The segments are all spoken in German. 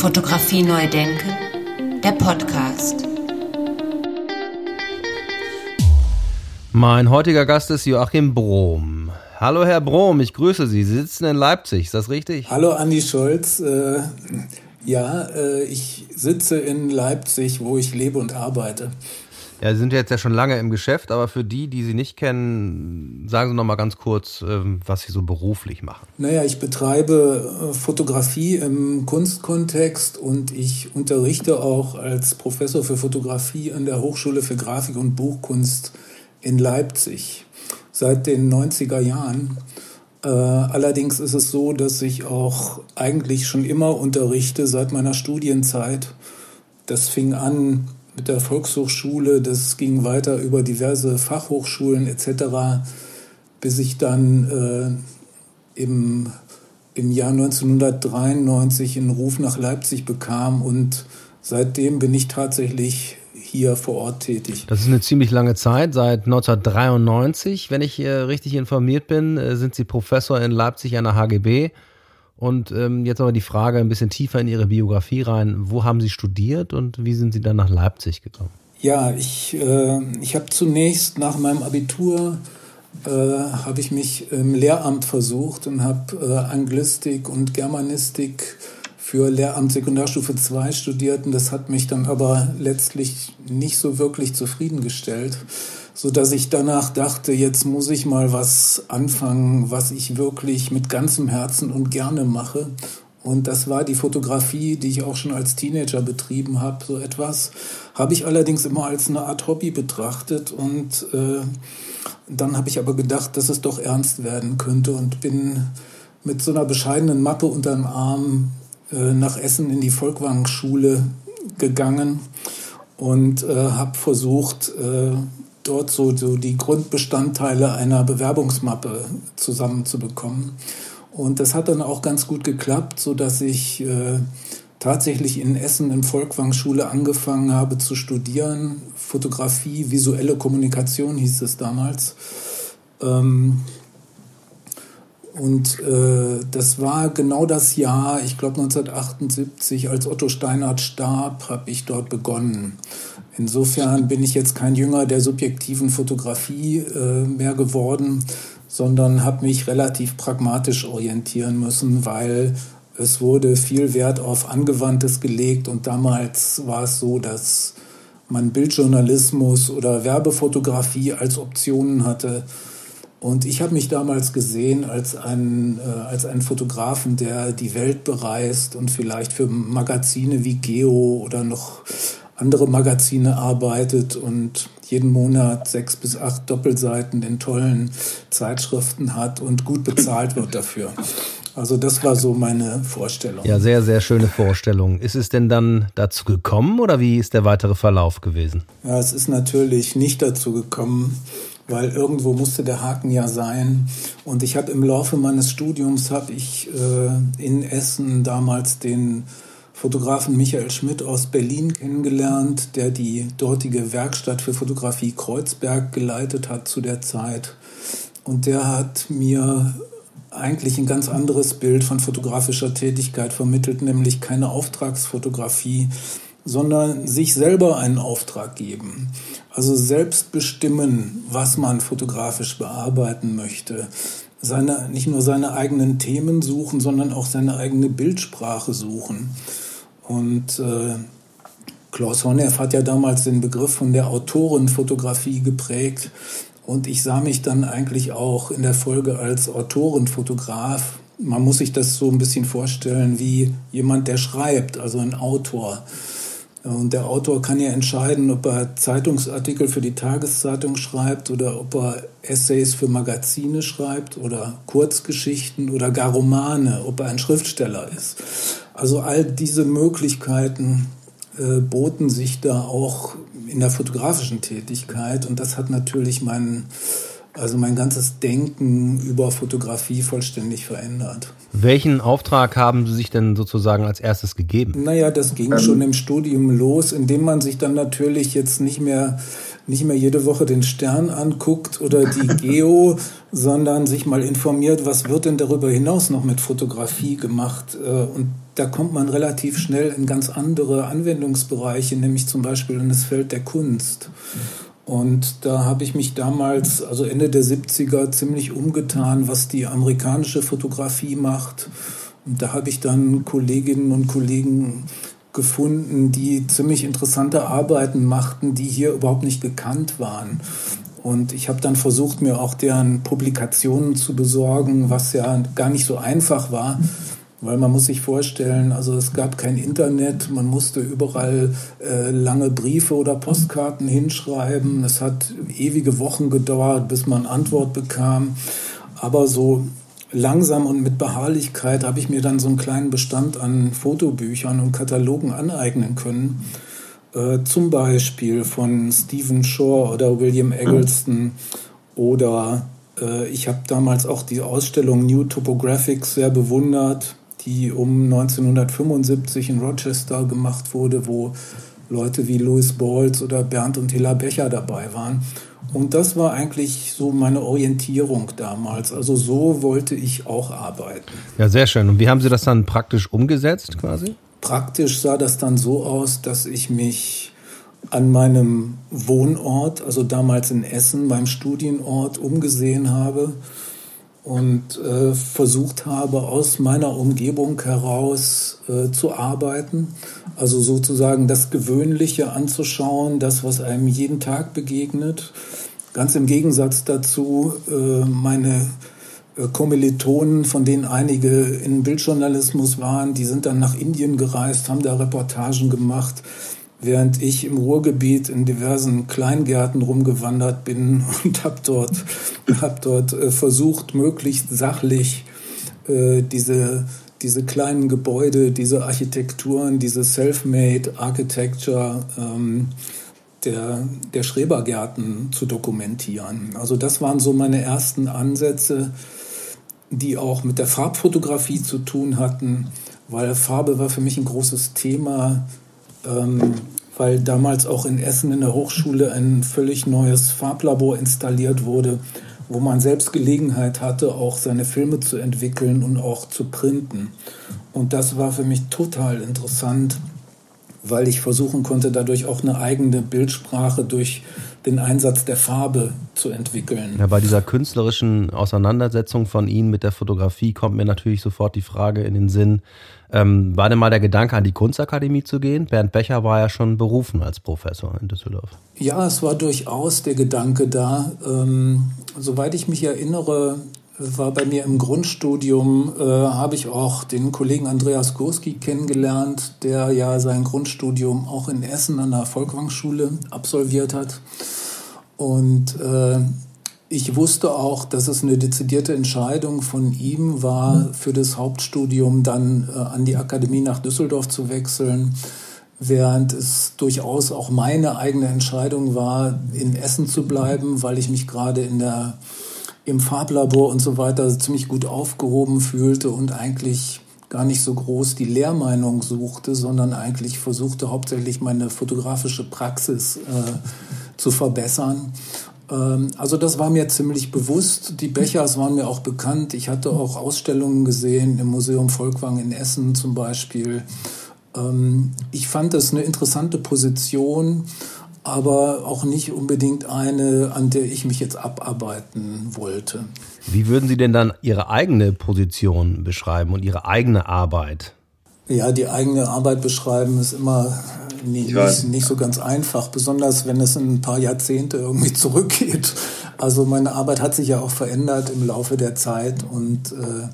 Fotografie neu denken, der Podcast. Mein heutiger Gast ist Joachim Brom. Hallo Herr Brom, ich grüße Sie. Sie sitzen in Leipzig, ist das richtig? Hallo Andi Scholz. Äh, ja, äh, ich sitze in Leipzig, wo ich lebe und arbeite. Ja, Sie sind jetzt ja schon lange im Geschäft, aber für die, die Sie nicht kennen, sagen Sie noch mal ganz kurz, ähm, was Sie so beruflich machen. Naja, ich betreibe äh, Fotografie im Kunstkontext und ich unterrichte auch als Professor für Fotografie an der Hochschule für Grafik und Buchkunst in Leipzig seit den 90er Jahren. Äh, allerdings ist es so, dass ich auch eigentlich schon immer unterrichte seit meiner Studienzeit. Das fing an mit der Volkshochschule, das ging weiter über diverse Fachhochschulen etc., bis ich dann äh, im, im Jahr 1993 einen Ruf nach Leipzig bekam und seitdem bin ich tatsächlich hier vor Ort tätig. Das ist eine ziemlich lange Zeit, seit 1993, wenn ich äh, richtig informiert bin, äh, sind Sie Professor in Leipzig an der HGB und ähm, jetzt aber die Frage ein bisschen tiefer in Ihre Biografie rein. Wo haben Sie studiert und wie sind Sie dann nach Leipzig gekommen? Ja, ich, äh, ich habe zunächst nach meinem Abitur äh, habe ich mich im Lehramt versucht und habe äh, Anglistik und Germanistik für Lehramt Sekundarstufe 2 studiert und das hat mich dann aber letztlich nicht so wirklich zufriedengestellt so dass ich danach dachte, jetzt muss ich mal was anfangen, was ich wirklich mit ganzem Herzen und gerne mache. Und das war die Fotografie, die ich auch schon als Teenager betrieben habe. So etwas habe ich allerdings immer als eine Art Hobby betrachtet. Und äh, dann habe ich aber gedacht, dass es doch ernst werden könnte und bin mit so einer bescheidenen Mappe unter dem Arm äh, nach Essen in die Volkwang-Schule gegangen und äh, habe versucht, äh, dort so, so die Grundbestandteile einer Bewerbungsmappe zusammenzubekommen. Und das hat dann auch ganz gut geklappt, so dass ich äh, tatsächlich in Essen in Volkwang-Schule angefangen habe zu studieren. Fotografie, visuelle Kommunikation hieß es damals. Ähm, und äh, das war genau das Jahr, ich glaube 1978, als Otto Steinhardt starb, habe ich dort begonnen. Insofern bin ich jetzt kein Jünger der subjektiven Fotografie äh, mehr geworden, sondern habe mich relativ pragmatisch orientieren müssen, weil es wurde viel Wert auf Angewandtes gelegt und damals war es so, dass man Bildjournalismus oder Werbefotografie als Optionen hatte. Und ich habe mich damals gesehen als einen, äh, als einen Fotografen, der die Welt bereist und vielleicht für Magazine wie Geo oder noch andere Magazine arbeitet und jeden Monat sechs bis acht Doppelseiten in tollen Zeitschriften hat und gut bezahlt wird dafür. Also das war so meine Vorstellung. Ja, sehr, sehr schöne Vorstellung. Ist es denn dann dazu gekommen oder wie ist der weitere Verlauf gewesen? Ja, es ist natürlich nicht dazu gekommen, weil irgendwo musste der Haken ja sein. Und ich habe im Laufe meines Studiums habe ich äh, in Essen damals den Fotografen Michael Schmidt aus Berlin kennengelernt, der die dortige Werkstatt für Fotografie Kreuzberg geleitet hat zu der Zeit. Und der hat mir eigentlich ein ganz anderes Bild von fotografischer Tätigkeit vermittelt, nämlich keine Auftragsfotografie, sondern sich selber einen Auftrag geben. Also selbst bestimmen, was man fotografisch bearbeiten möchte. Seine, nicht nur seine eigenen Themen suchen, sondern auch seine eigene Bildsprache suchen. Und äh, Klaus Honneff hat ja damals den Begriff von der Autorenfotografie geprägt. Und ich sah mich dann eigentlich auch in der Folge als Autorenfotograf. Man muss sich das so ein bisschen vorstellen wie jemand, der schreibt, also ein Autor. Und der Autor kann ja entscheiden, ob er Zeitungsartikel für die Tageszeitung schreibt oder ob er Essays für Magazine schreibt oder Kurzgeschichten oder gar Romane, ob er ein Schriftsteller ist. Also all diese Möglichkeiten äh, boten sich da auch in der fotografischen Tätigkeit und das hat natürlich mein, also mein ganzes Denken über Fotografie vollständig verändert. Welchen Auftrag haben Sie sich denn sozusagen als erstes gegeben? Naja, das ging ähm. schon im Studium los, indem man sich dann natürlich jetzt nicht mehr nicht mehr jede Woche den Stern anguckt oder die Geo, sondern sich mal informiert, was wird denn darüber hinaus noch mit Fotografie gemacht. Äh, und da kommt man relativ schnell in ganz andere Anwendungsbereiche, nämlich zum Beispiel in das Feld der Kunst. Und da habe ich mich damals, also Ende der 70er, ziemlich umgetan, was die amerikanische Fotografie macht. Und da habe ich dann Kolleginnen und Kollegen gefunden, die ziemlich interessante Arbeiten machten, die hier überhaupt nicht gekannt waren. Und ich habe dann versucht, mir auch deren Publikationen zu besorgen, was ja gar nicht so einfach war, weil man muss sich vorstellen, also es gab kein Internet, man musste überall äh, lange Briefe oder Postkarten hinschreiben. Es hat ewige Wochen gedauert, bis man Antwort bekam. Aber so langsam und mit Beharrlichkeit habe ich mir dann so einen kleinen Bestand an Fotobüchern und Katalogen aneignen können. Äh, zum Beispiel von Stephen Shore oder William Eggleston oder äh, ich habe damals auch die Ausstellung New Topographics sehr bewundert, die um 1975 in Rochester gemacht wurde, wo Leute wie Louis Balls oder Bernd und Hilla Becher dabei waren. Und das war eigentlich so meine Orientierung damals. Also so wollte ich auch arbeiten. Ja, sehr schön. Und wie haben Sie das dann praktisch umgesetzt quasi? Praktisch sah das dann so aus, dass ich mich an meinem Wohnort, also damals in Essen, meinem Studienort, umgesehen habe und äh, versucht habe, aus meiner Umgebung heraus äh, zu arbeiten. Also sozusagen das Gewöhnliche anzuschauen, das, was einem jeden Tag begegnet. Ganz im Gegensatz dazu äh, meine äh, Kommilitonen, von denen einige in Bildjournalismus waren, die sind dann nach Indien gereist, haben da Reportagen gemacht während ich im Ruhrgebiet in diversen Kleingärten rumgewandert bin und habe dort, hab dort äh, versucht, möglichst sachlich äh, diese, diese kleinen Gebäude, diese Architekturen, diese Self-Made Architecture ähm, der, der Schrebergärten zu dokumentieren. Also das waren so meine ersten Ansätze, die auch mit der Farbfotografie zu tun hatten, weil Farbe war für mich ein großes Thema ähm, weil damals auch in Essen in der Hochschule ein völlig neues Farblabor installiert wurde, wo man selbst Gelegenheit hatte, auch seine Filme zu entwickeln und auch zu printen. Und das war für mich total interessant, weil ich versuchen konnte, dadurch auch eine eigene Bildsprache durch den Einsatz der Farbe zu entwickeln. Ja, bei dieser künstlerischen Auseinandersetzung von Ihnen mit der Fotografie kommt mir natürlich sofort die Frage in den Sinn, ähm, war denn mal der Gedanke, an die Kunstakademie zu gehen? Bernd Becher war ja schon berufen als Professor in Düsseldorf. Ja, es war durchaus der Gedanke da. Ähm, soweit ich mich erinnere, war bei mir im Grundstudium, äh, habe ich auch den Kollegen Andreas Gurski kennengelernt, der ja sein Grundstudium auch in Essen an der Volkwang-Schule absolviert hat. Und äh, ich wusste auch, dass es eine dezidierte Entscheidung von ihm war, für das Hauptstudium dann äh, an die Akademie nach Düsseldorf zu wechseln, während es durchaus auch meine eigene Entscheidung war, in Essen zu bleiben, weil ich mich gerade in der im Farblabor und so weiter ziemlich gut aufgehoben fühlte und eigentlich gar nicht so groß die Lehrmeinung suchte, sondern eigentlich versuchte hauptsächlich meine fotografische Praxis äh, zu verbessern. Ähm, also das war mir ziemlich bewusst. Die Bechers waren mir auch bekannt. Ich hatte auch Ausstellungen gesehen im Museum Volkwang in Essen zum Beispiel. Ähm, ich fand das eine interessante Position, aber auch nicht unbedingt eine, an der ich mich jetzt abarbeiten wollte. Wie würden Sie denn dann Ihre eigene Position beschreiben und Ihre eigene Arbeit? Ja, die eigene Arbeit beschreiben ist immer nicht, nicht, nicht, so ganz einfach, besonders wenn es ein paar Jahrzehnte irgendwie zurückgeht. Also meine Arbeit hat sich ja auch verändert im Laufe der Zeit und äh,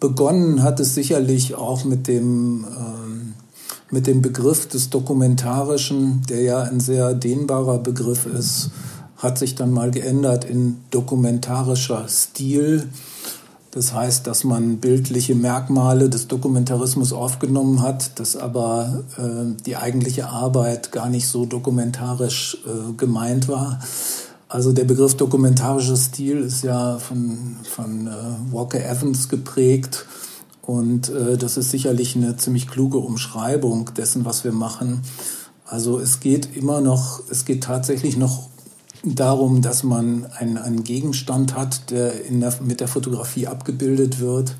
begonnen hat es sicherlich auch mit dem, ähm, mit dem Begriff des Dokumentarischen, der ja ein sehr dehnbarer Begriff ist, hat sich dann mal geändert in dokumentarischer Stil. Das heißt, dass man bildliche Merkmale des Dokumentarismus aufgenommen hat, dass aber äh, die eigentliche Arbeit gar nicht so dokumentarisch äh, gemeint war. Also der Begriff dokumentarischer Stil ist ja von, von äh, Walker Evans geprägt und äh, das ist sicherlich eine ziemlich kluge Umschreibung dessen, was wir machen. Also es geht immer noch, es geht tatsächlich noch darum, dass man einen, einen Gegenstand hat, der, in der mit der Fotografie abgebildet wird,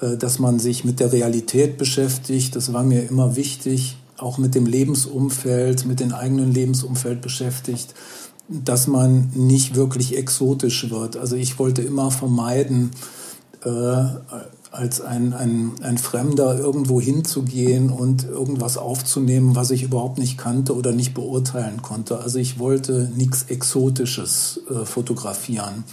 äh, dass man sich mit der Realität beschäftigt. Das war mir immer wichtig, auch mit dem Lebensumfeld, mit dem eigenen Lebensumfeld beschäftigt, dass man nicht wirklich exotisch wird. Also ich wollte immer vermeiden, äh, als ein, ein, ein Fremder irgendwo hinzugehen und irgendwas aufzunehmen, was ich überhaupt nicht kannte oder nicht beurteilen konnte. Also ich wollte nichts Exotisches äh, fotografieren.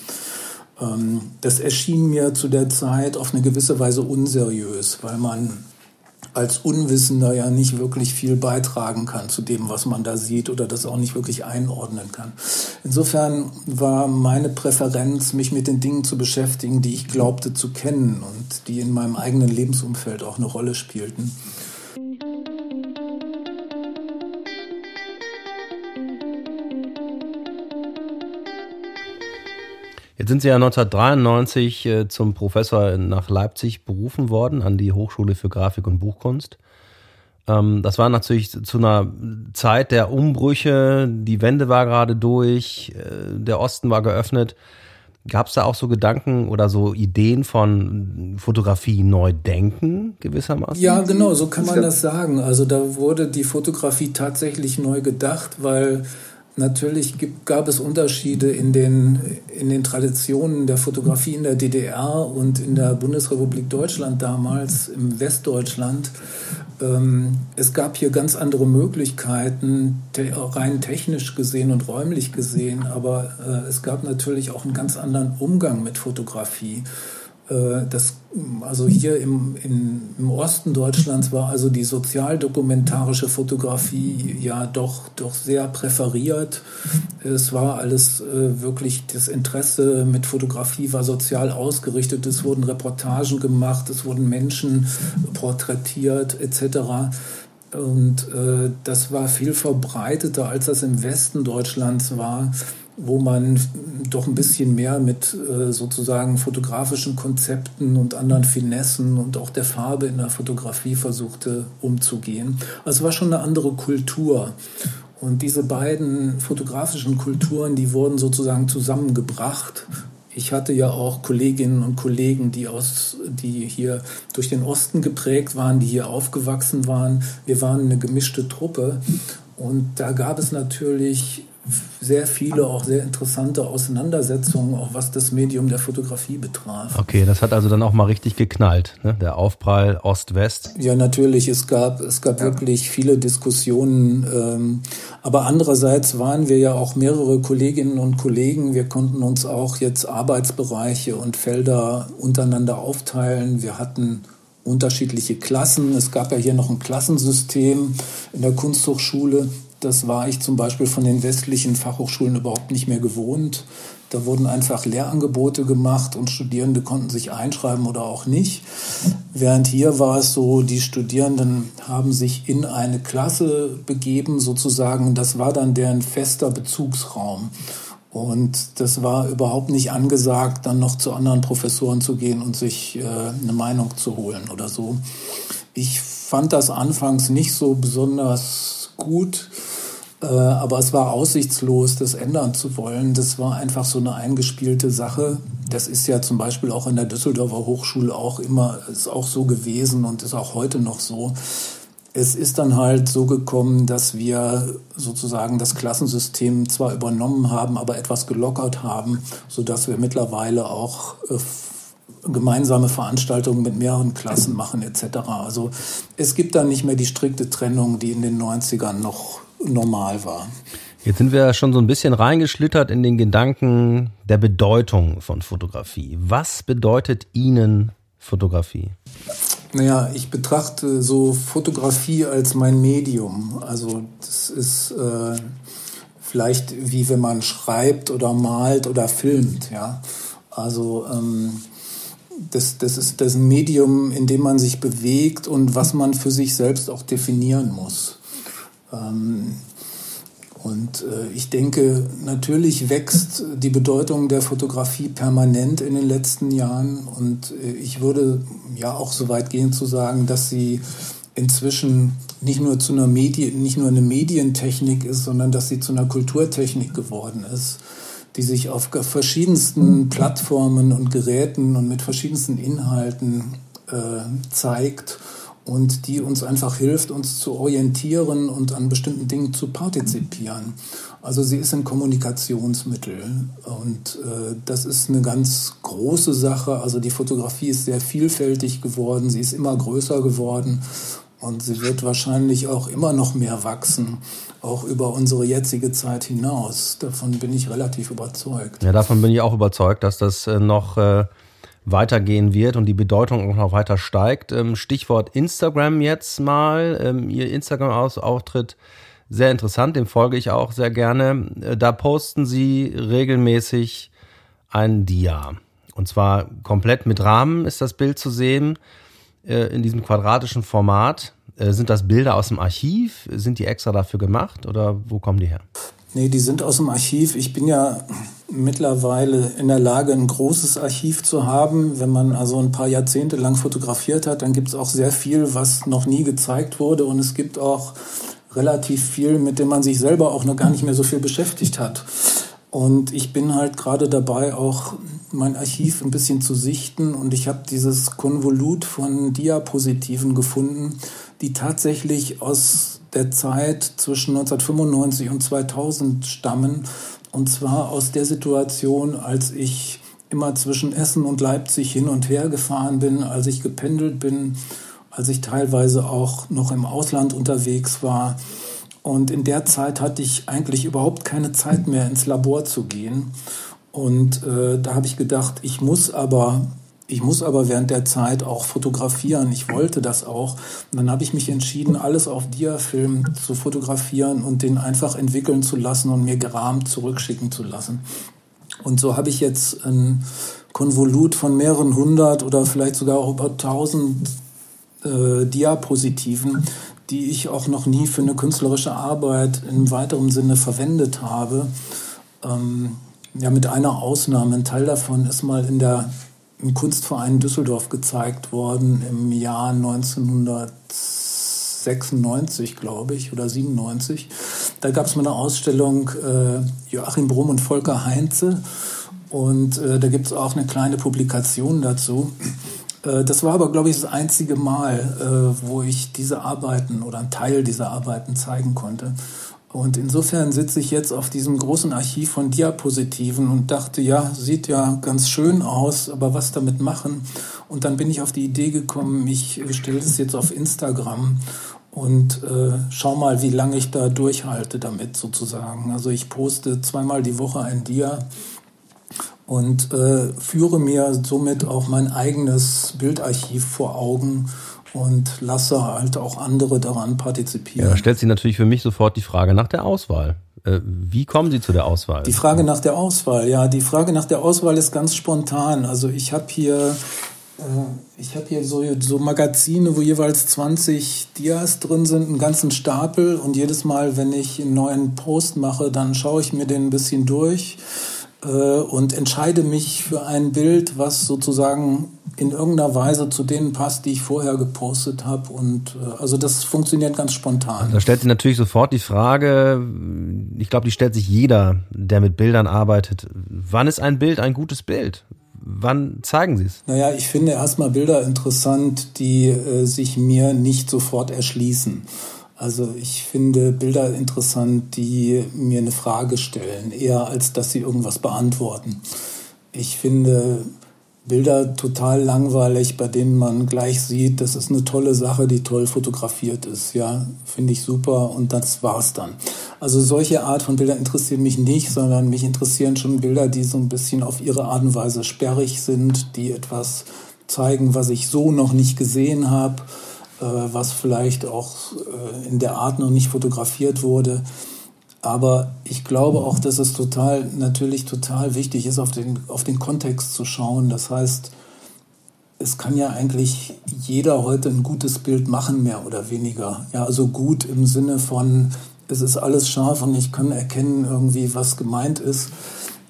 Ähm, das erschien mir zu der Zeit auf eine gewisse Weise unseriös, weil man als Unwissender ja nicht wirklich viel beitragen kann zu dem, was man da sieht oder das auch nicht wirklich einordnen kann. Insofern war meine Präferenz, mich mit den Dingen zu beschäftigen, die ich glaubte zu kennen und die in meinem eigenen Lebensumfeld auch eine Rolle spielten. Jetzt sind Sie ja 1993 äh, zum Professor nach Leipzig berufen worden, an die Hochschule für Grafik und Buchkunst. Ähm, das war natürlich zu einer Zeit der Umbrüche. Die Wende war gerade durch, äh, der Osten war geöffnet. Gab es da auch so Gedanken oder so Ideen von Fotografie neu denken gewissermaßen? Ja, genau, so kann man das sagen. Also da wurde die Fotografie tatsächlich neu gedacht, weil Natürlich gibt, gab es Unterschiede in den, in den Traditionen der Fotografie in der DDR und in der Bundesrepublik Deutschland damals, im Westdeutschland. Ähm, es gab hier ganz andere Möglichkeiten, rein technisch gesehen und räumlich gesehen, aber äh, es gab natürlich auch einen ganz anderen Umgang mit Fotografie. Äh, das, also hier im, in, im Osten Deutschlands war also die sozialdokumentarische Fotografie ja doch, doch sehr präferiert. Es war alles äh, wirklich, das Interesse mit Fotografie war sozial ausgerichtet. Es wurden Reportagen gemacht, es wurden Menschen porträtiert etc. Und äh, das war viel verbreiteter, als das im Westen Deutschlands war wo man doch ein bisschen mehr mit äh, sozusagen fotografischen Konzepten und anderen Finessen und auch der Farbe in der Fotografie versuchte umzugehen. Also es war schon eine andere Kultur. Und diese beiden fotografischen Kulturen, die wurden sozusagen zusammengebracht. Ich hatte ja auch Kolleginnen und Kollegen, die aus, die hier durch den Osten geprägt waren, die hier aufgewachsen waren. Wir waren eine gemischte Truppe. Und da gab es natürlich sehr viele, auch sehr interessante Auseinandersetzungen, auch was das Medium der Fotografie betraf. Okay, das hat also dann auch mal richtig geknallt, ne? der Aufprall Ost-West. Ja, natürlich, es gab, es gab ja. wirklich viele Diskussionen, ähm, aber andererseits waren wir ja auch mehrere Kolleginnen und Kollegen, wir konnten uns auch jetzt Arbeitsbereiche und Felder untereinander aufteilen, wir hatten unterschiedliche Klassen. Es gab ja hier noch ein Klassensystem in der Kunsthochschule. Das war ich zum Beispiel von den westlichen Fachhochschulen überhaupt nicht mehr gewohnt. Da wurden einfach Lehrangebote gemacht und Studierende konnten sich einschreiben oder auch nicht. Während hier war es so, die Studierenden haben sich in eine Klasse begeben sozusagen. Das war dann deren fester Bezugsraum. Und das war überhaupt nicht angesagt, dann noch zu anderen Professoren zu gehen und sich äh, eine Meinung zu holen oder so. Ich fand das anfangs nicht so besonders gut. Äh, aber es war aussichtslos, das ändern zu wollen. Das war einfach so eine eingespielte Sache. Das ist ja zum Beispiel auch in der Düsseldorfer Hochschule auch immer, ist auch so gewesen und ist auch heute noch so. Es ist dann halt so gekommen, dass wir sozusagen das Klassensystem zwar übernommen haben, aber etwas gelockert haben, so dass wir mittlerweile auch äh, gemeinsame Veranstaltungen mit mehreren Klassen machen etc. Also es gibt da nicht mehr die strikte Trennung, die in den 90ern noch normal war. Jetzt sind wir schon so ein bisschen reingeschlittert in den Gedanken der Bedeutung von Fotografie. Was bedeutet Ihnen Fotografie? Naja, ich betrachte so Fotografie als mein Medium. Also das ist äh, vielleicht wie wenn man schreibt oder malt oder filmt. Ja, also ähm, das, das ist das Medium, in dem man sich bewegt und was man für sich selbst auch definieren muss. Ähm, und äh, ich denke, natürlich wächst die Bedeutung der Fotografie permanent in den letzten Jahren. Und äh, ich würde ja auch so weit gehen zu sagen, dass sie inzwischen nicht nur zu einer Medien, nicht nur eine Medientechnik ist, sondern dass sie zu einer Kulturtechnik geworden ist, die sich auf verschiedensten Plattformen und Geräten und mit verschiedensten Inhalten äh, zeigt und die uns einfach hilft, uns zu orientieren und an bestimmten Dingen zu partizipieren. Also sie ist ein Kommunikationsmittel und äh, das ist eine ganz große Sache. Also die Fotografie ist sehr vielfältig geworden, sie ist immer größer geworden und sie wird wahrscheinlich auch immer noch mehr wachsen, auch über unsere jetzige Zeit hinaus. Davon bin ich relativ überzeugt. Ja, davon bin ich auch überzeugt, dass das äh, noch äh, weitergehen wird und die Bedeutung auch noch weiter steigt. Ähm, Stichwort Instagram jetzt mal. Ähm, ihr Instagram-Auftritt sehr interessant, dem folge ich auch sehr gerne. Äh, da posten sie regelmäßig ein Dia. Und zwar komplett mit Rahmen ist das Bild zu sehen, äh, in diesem quadratischen Format. Äh, sind das Bilder aus dem Archiv? Sind die extra dafür gemacht oder wo kommen die her? Nee, die sind aus dem Archiv. Ich bin ja mittlerweile in der Lage, ein großes Archiv zu haben. Wenn man also ein paar Jahrzehnte lang fotografiert hat, dann gibt es auch sehr viel, was noch nie gezeigt wurde. Und es gibt auch relativ viel, mit dem man sich selber auch noch gar nicht mehr so viel beschäftigt hat. Und ich bin halt gerade dabei, auch mein Archiv ein bisschen zu sichten. Und ich habe dieses Konvolut von Diapositiven gefunden, die tatsächlich aus der Zeit zwischen 1995 und 2000 stammen. Und zwar aus der Situation, als ich immer zwischen Essen und Leipzig hin und her gefahren bin, als ich gependelt bin, als ich teilweise auch noch im Ausland unterwegs war. Und in der Zeit hatte ich eigentlich überhaupt keine Zeit mehr ins Labor zu gehen. Und äh, da habe ich gedacht, ich muss aber ich muss aber während der Zeit auch fotografieren. Ich wollte das auch. Und dann habe ich mich entschieden, alles auf Diafilm zu fotografieren und den einfach entwickeln zu lassen und mir gerahmt zurückschicken zu lassen. Und so habe ich jetzt ein Konvolut von mehreren hundert oder vielleicht sogar auch über tausend äh, Diapositiven, die ich auch noch nie für eine künstlerische Arbeit im weiteren Sinne verwendet habe. Ähm, ja, mit einer Ausnahme. Ein Teil davon ist mal in der im Kunstverein Düsseldorf gezeigt worden im Jahr 1996, glaube ich, oder 97. Da gab es mal eine Ausstellung äh, Joachim Brumm und Volker Heinze. Und äh, da gibt es auch eine kleine Publikation dazu. Äh, das war aber, glaube ich, das einzige Mal, äh, wo ich diese Arbeiten oder einen Teil dieser Arbeiten zeigen konnte. Und insofern sitze ich jetzt auf diesem großen Archiv von Diapositiven und dachte, ja, sieht ja ganz schön aus, aber was damit machen? Und dann bin ich auf die Idee gekommen, ich stelle das jetzt auf Instagram und äh, schau mal, wie lange ich da durchhalte damit sozusagen. Also ich poste zweimal die Woche ein Dia und äh, führe mir somit auch mein eigenes Bildarchiv vor Augen und lasse halt auch andere daran partizipieren. Ja, da stellt sich natürlich für mich sofort die Frage nach der Auswahl. Äh, wie kommen Sie zu der Auswahl? Die Frage nach der Auswahl, ja, die Frage nach der Auswahl ist ganz spontan. Also ich habe hier äh, ich habe hier so, so Magazine, wo jeweils 20 Dias drin sind, einen ganzen Stapel. Und jedes Mal, wenn ich einen neuen Post mache, dann schaue ich mir den ein bisschen durch äh, und entscheide mich für ein Bild, was sozusagen in irgendeiner Weise zu denen passt, die ich vorher gepostet habe. Und äh, also das funktioniert ganz spontan. Da stellt sich natürlich sofort die Frage, ich glaube, die stellt sich jeder, der mit Bildern arbeitet. Wann ist ein Bild ein gutes Bild? Wann zeigen Sie es? Naja, ich finde erstmal Bilder interessant, die äh, sich mir nicht sofort erschließen. Also ich finde Bilder interessant, die mir eine Frage stellen, eher als dass sie irgendwas beantworten. Ich finde Bilder total langweilig, bei denen man gleich sieht, das ist eine tolle Sache, die toll fotografiert ist. Ja, finde ich super und das war's dann. Also solche Art von Bildern interessieren mich nicht, sondern mich interessieren schon Bilder, die so ein bisschen auf ihre Art und Weise sperrig sind, die etwas zeigen, was ich so noch nicht gesehen habe, äh, was vielleicht auch äh, in der Art noch nicht fotografiert wurde. Aber ich glaube auch, dass es total, natürlich total wichtig ist, auf den, auf den Kontext zu schauen. Das heißt, es kann ja eigentlich jeder heute ein gutes Bild machen, mehr oder weniger. Ja, also gut im Sinne von, es ist alles scharf und ich kann erkennen irgendwie, was gemeint ist.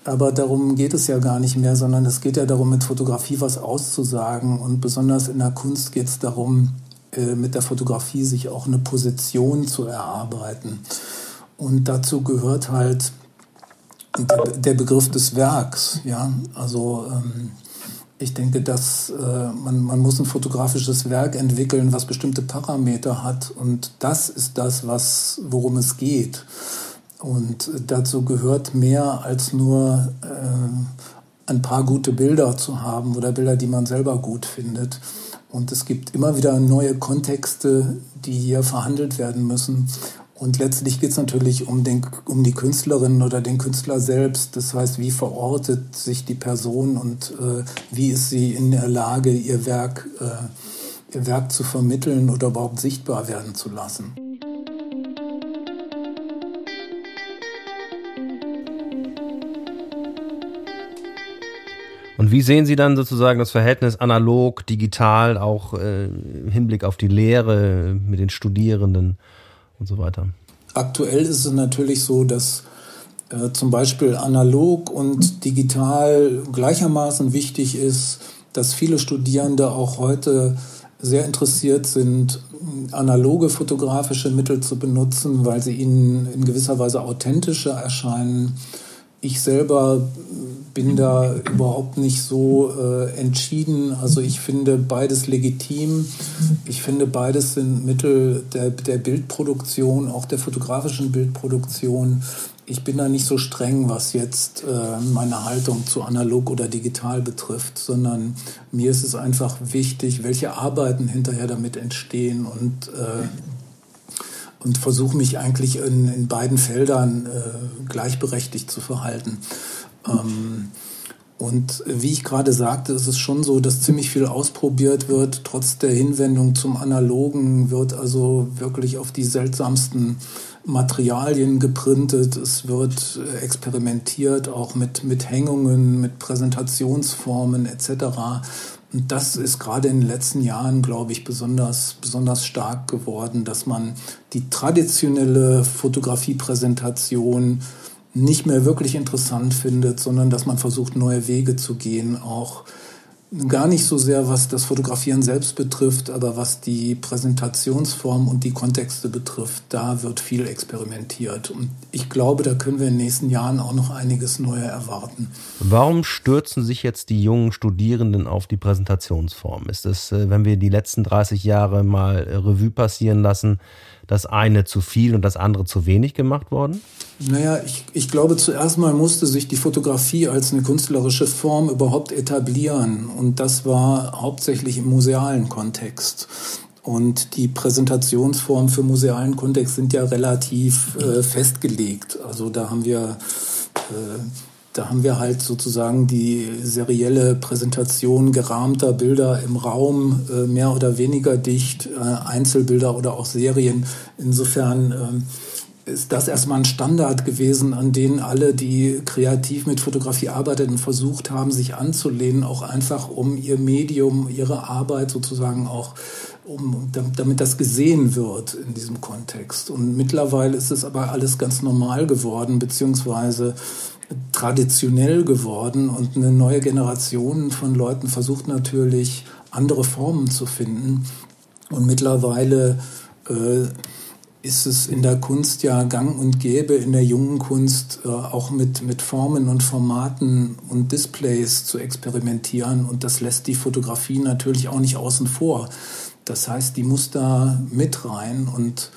Aber darum geht es ja gar nicht mehr, sondern es geht ja darum, mit Fotografie was auszusagen. Und besonders in der Kunst geht es darum, äh, mit der Fotografie sich auch eine Position zu erarbeiten. Und dazu gehört halt der, der Begriff des Werks. Ja, also ähm, ich denke, dass äh, man, man muss ein fotografisches Werk entwickeln, was bestimmte Parameter hat. Und das ist das, was, worum es geht. Und dazu gehört mehr als nur äh, ein paar gute Bilder zu haben oder Bilder, die man selber gut findet. Und es gibt immer wieder neue Kontexte, die hier verhandelt werden müssen. Und letztlich geht es natürlich um, den, um die Künstlerin oder den Künstler selbst. Das heißt, wie verortet sich die Person und äh, wie ist sie in der Lage, ihr Werk, äh, ihr Werk zu vermitteln oder überhaupt sichtbar werden zu lassen. Und wie sehen Sie dann sozusagen das Verhältnis analog, digital, auch äh, im Hinblick auf die Lehre mit den Studierenden? Und so weiter? Aktuell ist es natürlich so, dass äh, zum Beispiel analog und digital gleichermaßen wichtig ist, dass viele Studierende auch heute sehr interessiert sind, analoge fotografische Mittel zu benutzen, weil sie ihnen in gewisser Weise authentischer erscheinen. Ich selber bin da überhaupt nicht so äh, entschieden. Also ich finde beides legitim. Ich finde beides sind Mittel der, der Bildproduktion, auch der fotografischen Bildproduktion. Ich bin da nicht so streng, was jetzt äh, meine Haltung zu analog oder digital betrifft, sondern mir ist es einfach wichtig, welche Arbeiten hinterher damit entstehen und äh, und versuche mich eigentlich in, in beiden Feldern äh, gleichberechtigt zu verhalten. Ähm, und wie ich gerade sagte, ist es schon so, dass ziemlich viel ausprobiert wird. Trotz der Hinwendung zum Analogen wird also wirklich auf die seltsamsten Materialien geprintet. Es wird experimentiert, auch mit, mit Hängungen, mit Präsentationsformen etc. Und das ist gerade in den letzten Jahren, glaube ich, besonders, besonders stark geworden, dass man die traditionelle Fotografiepräsentation nicht mehr wirklich interessant findet, sondern dass man versucht, neue Wege zu gehen, auch gar nicht so sehr, was das Fotografieren selbst betrifft, aber was die Präsentationsform und die Kontexte betrifft, da wird viel experimentiert. Und ich glaube, da können wir in den nächsten Jahren auch noch einiges Neues erwarten. Warum stürzen sich jetzt die jungen Studierenden auf die Präsentationsform? Ist es, äh, wenn wir die letzten 30 Jahre mal Revue passieren lassen, das eine zu viel und das andere zu wenig gemacht worden? Naja, ich, ich glaube, zuerst mal musste sich die Fotografie als eine künstlerische Form überhaupt etablieren. Und das war hauptsächlich im musealen Kontext. Und die Präsentationsformen für musealen Kontext sind ja relativ äh, festgelegt. Also da haben wir äh, da haben wir halt sozusagen die serielle Präsentation gerahmter Bilder im Raum, äh, mehr oder weniger dicht, äh, Einzelbilder oder auch Serien. Insofern äh, ist das erstmal ein Standard gewesen, an den alle, die kreativ mit Fotografie arbeiteten, versucht haben, sich anzulehnen, auch einfach um ihr Medium, ihre Arbeit sozusagen auch um, damit das gesehen wird in diesem Kontext. Und mittlerweile ist es aber alles ganz normal geworden, beziehungsweise traditionell geworden und eine neue Generation von Leuten versucht natürlich andere Formen zu finden. Und mittlerweile äh, ist es in der Kunst ja gang und gäbe, in der jungen Kunst äh, auch mit, mit Formen und Formaten und Displays zu experimentieren. Und das lässt die Fotografie natürlich auch nicht außen vor. Das heißt, die muss da mit rein und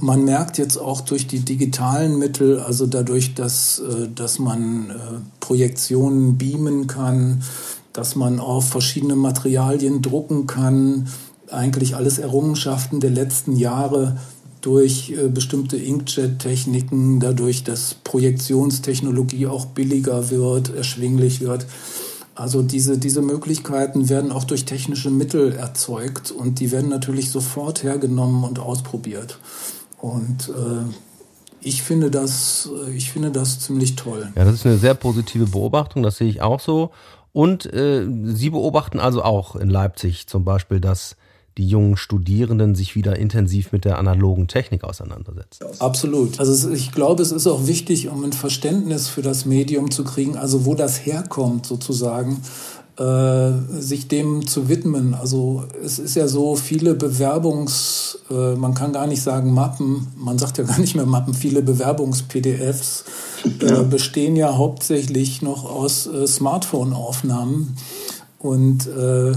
man merkt jetzt auch durch die digitalen Mittel, also dadurch, dass, äh, dass man äh, Projektionen beamen kann, dass man auf verschiedene Materialien drucken kann, eigentlich alles Errungenschaften der letzten Jahre durch bestimmte Inkjet-Techniken, dadurch, dass Projektionstechnologie auch billiger wird, erschwinglich wird. Also diese, diese Möglichkeiten werden auch durch technische Mittel erzeugt und die werden natürlich sofort hergenommen und ausprobiert. Und äh, ich finde das, ich finde das ziemlich toll. Ja, das ist eine sehr positive Beobachtung, das sehe ich auch so. Und äh, Sie beobachten also auch in Leipzig zum Beispiel, dass die jungen Studierenden sich wieder intensiv mit der analogen Technik auseinandersetzen. Absolut. Also ich glaube, es ist auch wichtig, um ein Verständnis für das Medium zu kriegen, also wo das herkommt sozusagen, äh, sich dem zu widmen. Also es ist ja so viele Bewerbungs, äh, man kann gar nicht sagen Mappen, man sagt ja gar nicht mehr Mappen, viele Bewerbungs-PDFs äh, bestehen ja hauptsächlich noch aus äh, Smartphone-Aufnahmen. Und äh,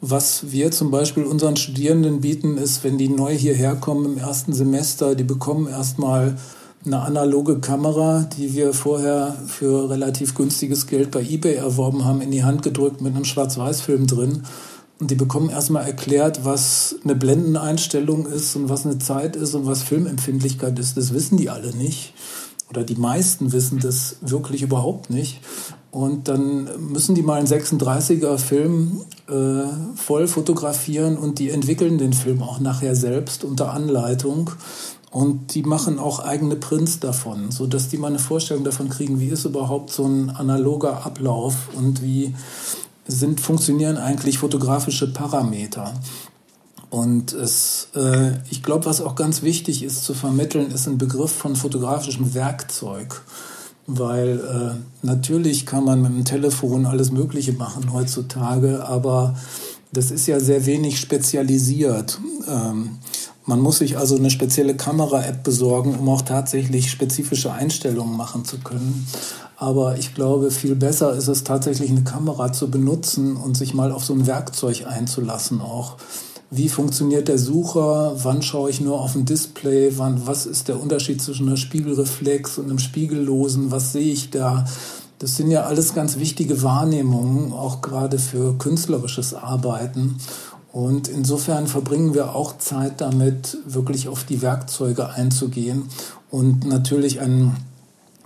was wir zum Beispiel unseren Studierenden bieten, ist, wenn die neu hierher kommen im ersten Semester, die bekommen erstmal eine analoge Kamera, die wir vorher für relativ günstiges Geld bei eBay erworben haben, in die Hand gedrückt mit einem Schwarz-Weiß-Film drin. Und die bekommen erstmal erklärt, was eine Blendeneinstellung ist und was eine Zeit ist und was Filmempfindlichkeit ist. Das wissen die alle nicht. Oder die meisten wissen das wirklich überhaupt nicht. Und dann müssen die mal einen 36er Film äh, voll fotografieren und die entwickeln den Film auch nachher selbst unter Anleitung. Und die machen auch eigene Prints davon, so dass die mal eine Vorstellung davon kriegen, wie ist überhaupt so ein analoger Ablauf und wie sind, funktionieren eigentlich fotografische Parameter. Und es, äh, ich glaube, was auch ganz wichtig ist zu vermitteln, ist ein Begriff von fotografischem Werkzeug. Weil äh, natürlich kann man mit dem Telefon alles Mögliche machen heutzutage, aber das ist ja sehr wenig spezialisiert. Ähm, man muss sich also eine spezielle Kamera-App besorgen, um auch tatsächlich spezifische Einstellungen machen zu können. Aber ich glaube, viel besser ist es tatsächlich eine Kamera zu benutzen und sich mal auf so ein Werkzeug einzulassen auch. Wie funktioniert der Sucher? Wann schaue ich nur auf ein Display? Wann, was ist der Unterschied zwischen einer Spiegelreflex und einem Spiegellosen? Was sehe ich da? Das sind ja alles ganz wichtige Wahrnehmungen, auch gerade für künstlerisches Arbeiten. Und insofern verbringen wir auch Zeit damit, wirklich auf die Werkzeuge einzugehen. Und natürlich ein,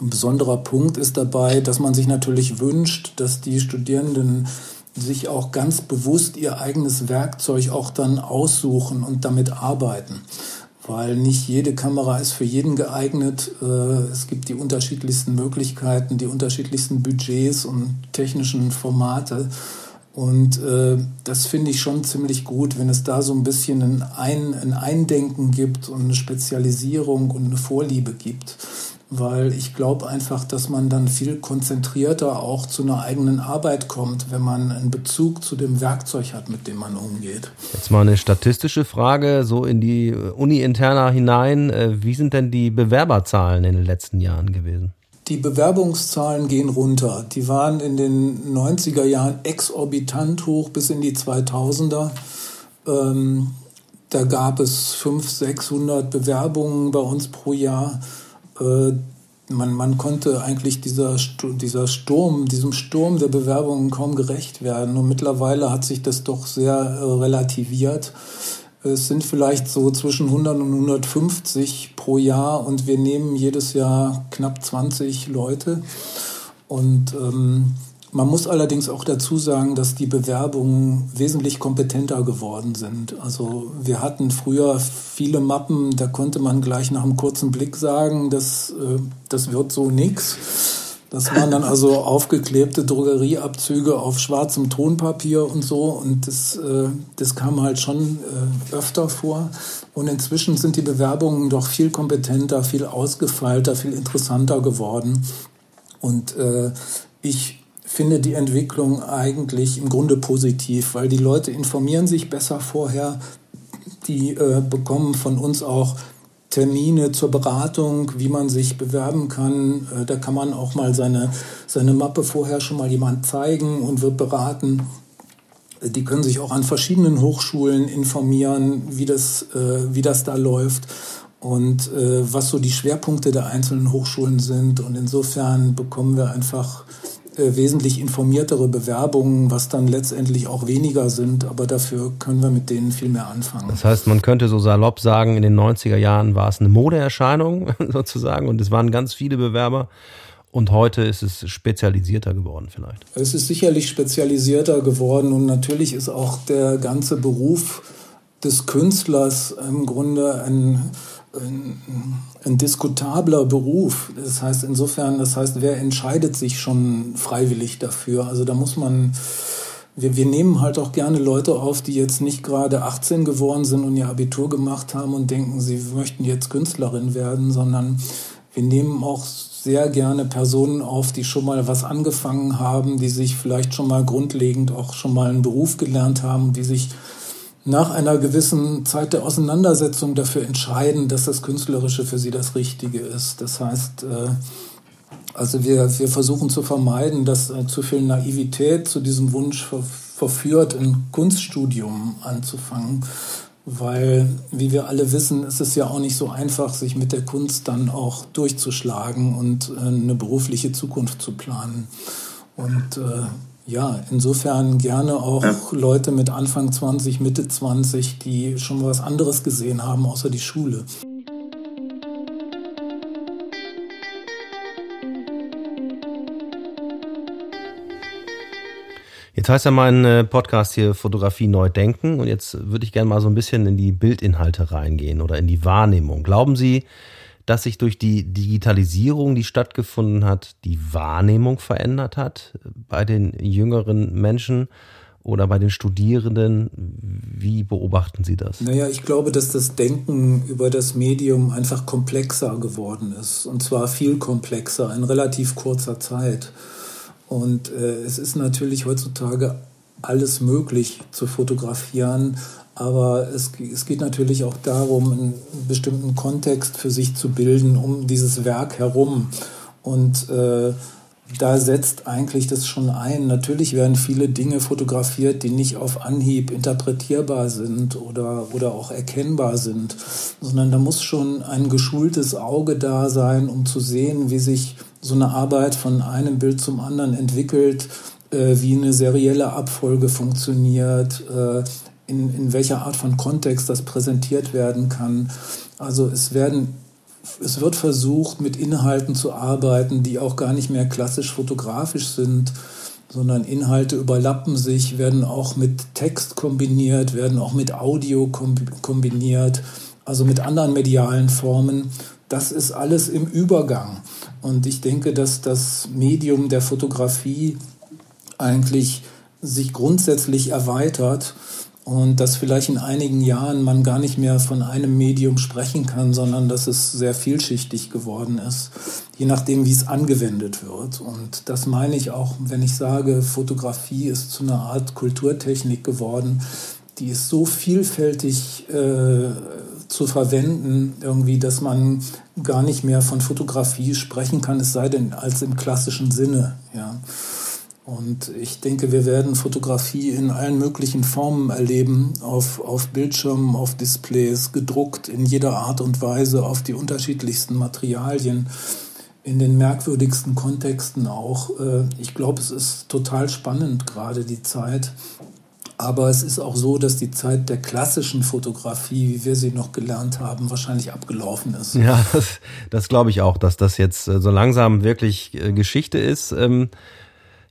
besonderer Punkt ist dabei, dass man sich natürlich wünscht, dass die Studierenden sich auch ganz bewusst ihr eigenes Werkzeug auch dann aussuchen und damit arbeiten. Weil nicht jede Kamera ist für jeden geeignet. Äh, es gibt die unterschiedlichsten Möglichkeiten, die unterschiedlichsten Budgets und technischen Formate. Und äh, das finde ich schon ziemlich gut, wenn es da so ein bisschen ein, ein, ein Eindenken gibt und eine Spezialisierung und eine Vorliebe gibt. Weil ich glaube einfach, dass man dann viel konzentrierter auch zu einer eigenen Arbeit kommt, wenn man einen Bezug zu dem Werkzeug hat, mit dem man umgeht. Jetzt mal eine statistische Frage, so in die Uni-Interna hinein. Äh, wie sind denn die Bewerberzahlen in den letzten Jahren gewesen? Die Bewerbungszahlen gehen runter. Die waren in den 90er Jahren exorbitant hoch bis in die 2000er. Ähm, da gab es 500, 600 Bewerbungen bei uns pro Jahr. Äh, man, man konnte eigentlich dieser, dieser Sturm, diesem Sturm der Bewerbungen kaum gerecht werden. Und mittlerweile hat sich das doch sehr äh, relativiert. Es sind vielleicht so zwischen 100 und 150 pro Jahr und wir nehmen jedes Jahr knapp 20 Leute. Und ähm, man muss allerdings auch dazu sagen, dass die Bewerbungen wesentlich kompetenter geworden sind. Also wir hatten früher viele Mappen, da konnte man gleich nach einem kurzen Blick sagen, das, äh, das wird so nix. Das waren dann also aufgeklebte Drogerieabzüge auf schwarzem Tonpapier und so. Und das, äh, das kam halt schon äh, öfter vor. Und inzwischen sind die Bewerbungen doch viel kompetenter, viel ausgefeilter, viel interessanter geworden. Und ich finde die Entwicklung eigentlich im Grunde positiv, weil die Leute informieren sich besser vorher. Die äh, bekommen von uns auch Termine zur Beratung, wie man sich bewerben kann. Äh, da kann man auch mal seine, seine Mappe vorher schon mal jemand zeigen und wird beraten. Die können sich auch an verschiedenen Hochschulen informieren, wie das, äh, wie das da läuft und äh, was so die Schwerpunkte der einzelnen Hochschulen sind. Und insofern bekommen wir einfach äh, wesentlich informiertere Bewerbungen, was dann letztendlich auch weniger sind, aber dafür können wir mit denen viel mehr anfangen. Das heißt, man könnte so salopp sagen, in den 90er Jahren war es eine Modeerscheinung sozusagen und es waren ganz viele Bewerber. Und heute ist es spezialisierter geworden vielleicht. Es ist sicherlich spezialisierter geworden und natürlich ist auch der ganze Beruf des Künstlers im Grunde ein ein, diskutabler Beruf. Das heißt insofern, das heißt, wer entscheidet sich schon freiwillig dafür? Also da muss man, wir, wir nehmen halt auch gerne Leute auf, die jetzt nicht gerade 18 geworden sind und ihr Abitur gemacht haben und denken, sie möchten jetzt Künstlerin werden, sondern wir nehmen auch sehr gerne Personen auf, die schon mal was angefangen haben, die sich vielleicht schon mal grundlegend auch schon mal einen Beruf gelernt haben, die sich nach einer gewissen Zeit der Auseinandersetzung dafür entscheiden, dass das Künstlerische für sie das Richtige ist. Das heißt, äh, also wir, wir versuchen zu vermeiden, dass äh, zu viel Naivität zu diesem Wunsch verführt, ein Kunststudium anzufangen. Weil, wie wir alle wissen, ist es ja auch nicht so einfach, sich mit der Kunst dann auch durchzuschlagen und äh, eine berufliche Zukunft zu planen. Und äh, ja, insofern gerne auch ja. Leute mit Anfang 20, Mitte 20, die schon was anderes gesehen haben außer die Schule. Jetzt heißt ja mein äh, Podcast hier Fotografie neu denken und jetzt würde ich gerne mal so ein bisschen in die Bildinhalte reingehen oder in die Wahrnehmung. Glauben Sie, dass sich durch die Digitalisierung, die stattgefunden hat, die Wahrnehmung verändert hat bei den jüngeren Menschen oder bei den Studierenden? Wie beobachten Sie das? Naja, ich glaube, dass das Denken über das Medium einfach komplexer geworden ist. Und zwar viel komplexer in relativ kurzer Zeit. Und äh, es ist natürlich heutzutage alles möglich zu fotografieren, aber es, es geht natürlich auch darum, einen bestimmten Kontext für sich zu bilden um dieses Werk herum. Und äh, da setzt eigentlich das schon ein. Natürlich werden viele Dinge fotografiert, die nicht auf Anhieb interpretierbar sind oder, oder auch erkennbar sind, sondern da muss schon ein geschultes Auge da sein, um zu sehen, wie sich so eine Arbeit von einem Bild zum anderen entwickelt, äh, wie eine serielle Abfolge funktioniert, äh, in, in welcher Art von Kontext das präsentiert werden kann. Also es werden es wird versucht, mit Inhalten zu arbeiten, die auch gar nicht mehr klassisch fotografisch sind, sondern Inhalte überlappen sich, werden auch mit Text kombiniert, werden auch mit Audio kombiniert, also mit anderen medialen Formen. Das ist alles im Übergang. Und ich denke, dass das Medium der Fotografie eigentlich sich grundsätzlich erweitert und dass vielleicht in einigen Jahren man gar nicht mehr von einem Medium sprechen kann, sondern dass es sehr vielschichtig geworden ist, je nachdem, wie es angewendet wird. Und das meine ich auch, wenn ich sage, Fotografie ist zu einer Art Kulturtechnik geworden, die ist so vielfältig äh, zu verwenden, irgendwie, dass man gar nicht mehr von Fotografie sprechen kann, es sei denn als im klassischen Sinne. Ja. Und ich denke, wir werden Fotografie in allen möglichen Formen erleben, auf, auf Bildschirmen, auf Displays, gedruckt in jeder Art und Weise, auf die unterschiedlichsten Materialien, in den merkwürdigsten Kontexten auch. Äh, ich glaube, es ist total spannend gerade die Zeit. Aber es ist auch so, dass die Zeit der klassischen Fotografie, wie wir sie noch gelernt haben, wahrscheinlich abgelaufen ist. Ja, das, das glaube ich auch, dass das jetzt äh, so langsam wirklich äh, Geschichte ist.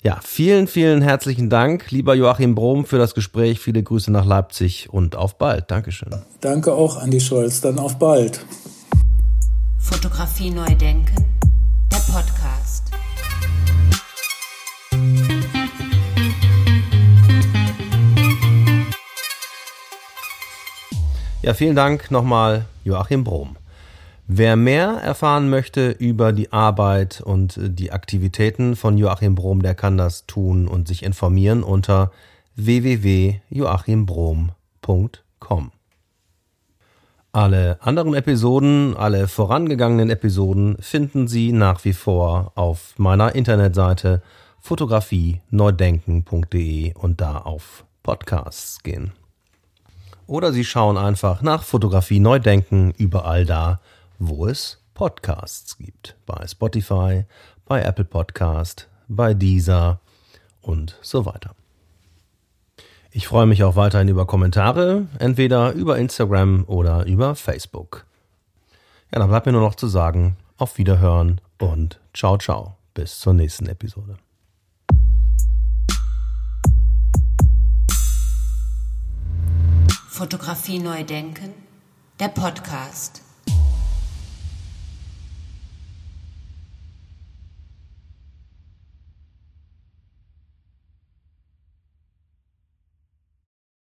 Ja, vielen, vielen herzlichen Dank, lieber Joachim Brom, für das Gespräch. Viele Grüße nach Leipzig und auf bald. Dankeschön. Danke auch, Andi Scholz. Dann auf bald. Fotografie neu denken, der Podcast. Ja, vielen Dank nochmal, Joachim Brom. Wer mehr erfahren möchte über die Arbeit und die Aktivitäten von Joachim Brom, der kann das tun und sich informieren unter www.joachimbrom.com. Alle anderen Episoden, alle vorangegangenen Episoden finden Sie nach wie vor auf meiner Internetseite fotografie-neudenken.de und da auf Podcasts gehen. Oder Sie schauen einfach nach Fotografie Neudenken überall da, wo es Podcasts gibt. Bei Spotify, bei Apple Podcast, bei Deezer und so weiter. Ich freue mich auch weiterhin über Kommentare, entweder über Instagram oder über Facebook. Ja, dann bleibt mir nur noch zu sagen, auf Wiederhören und ciao, ciao. Bis zur nächsten Episode. Fotografie neu denken, der Podcast.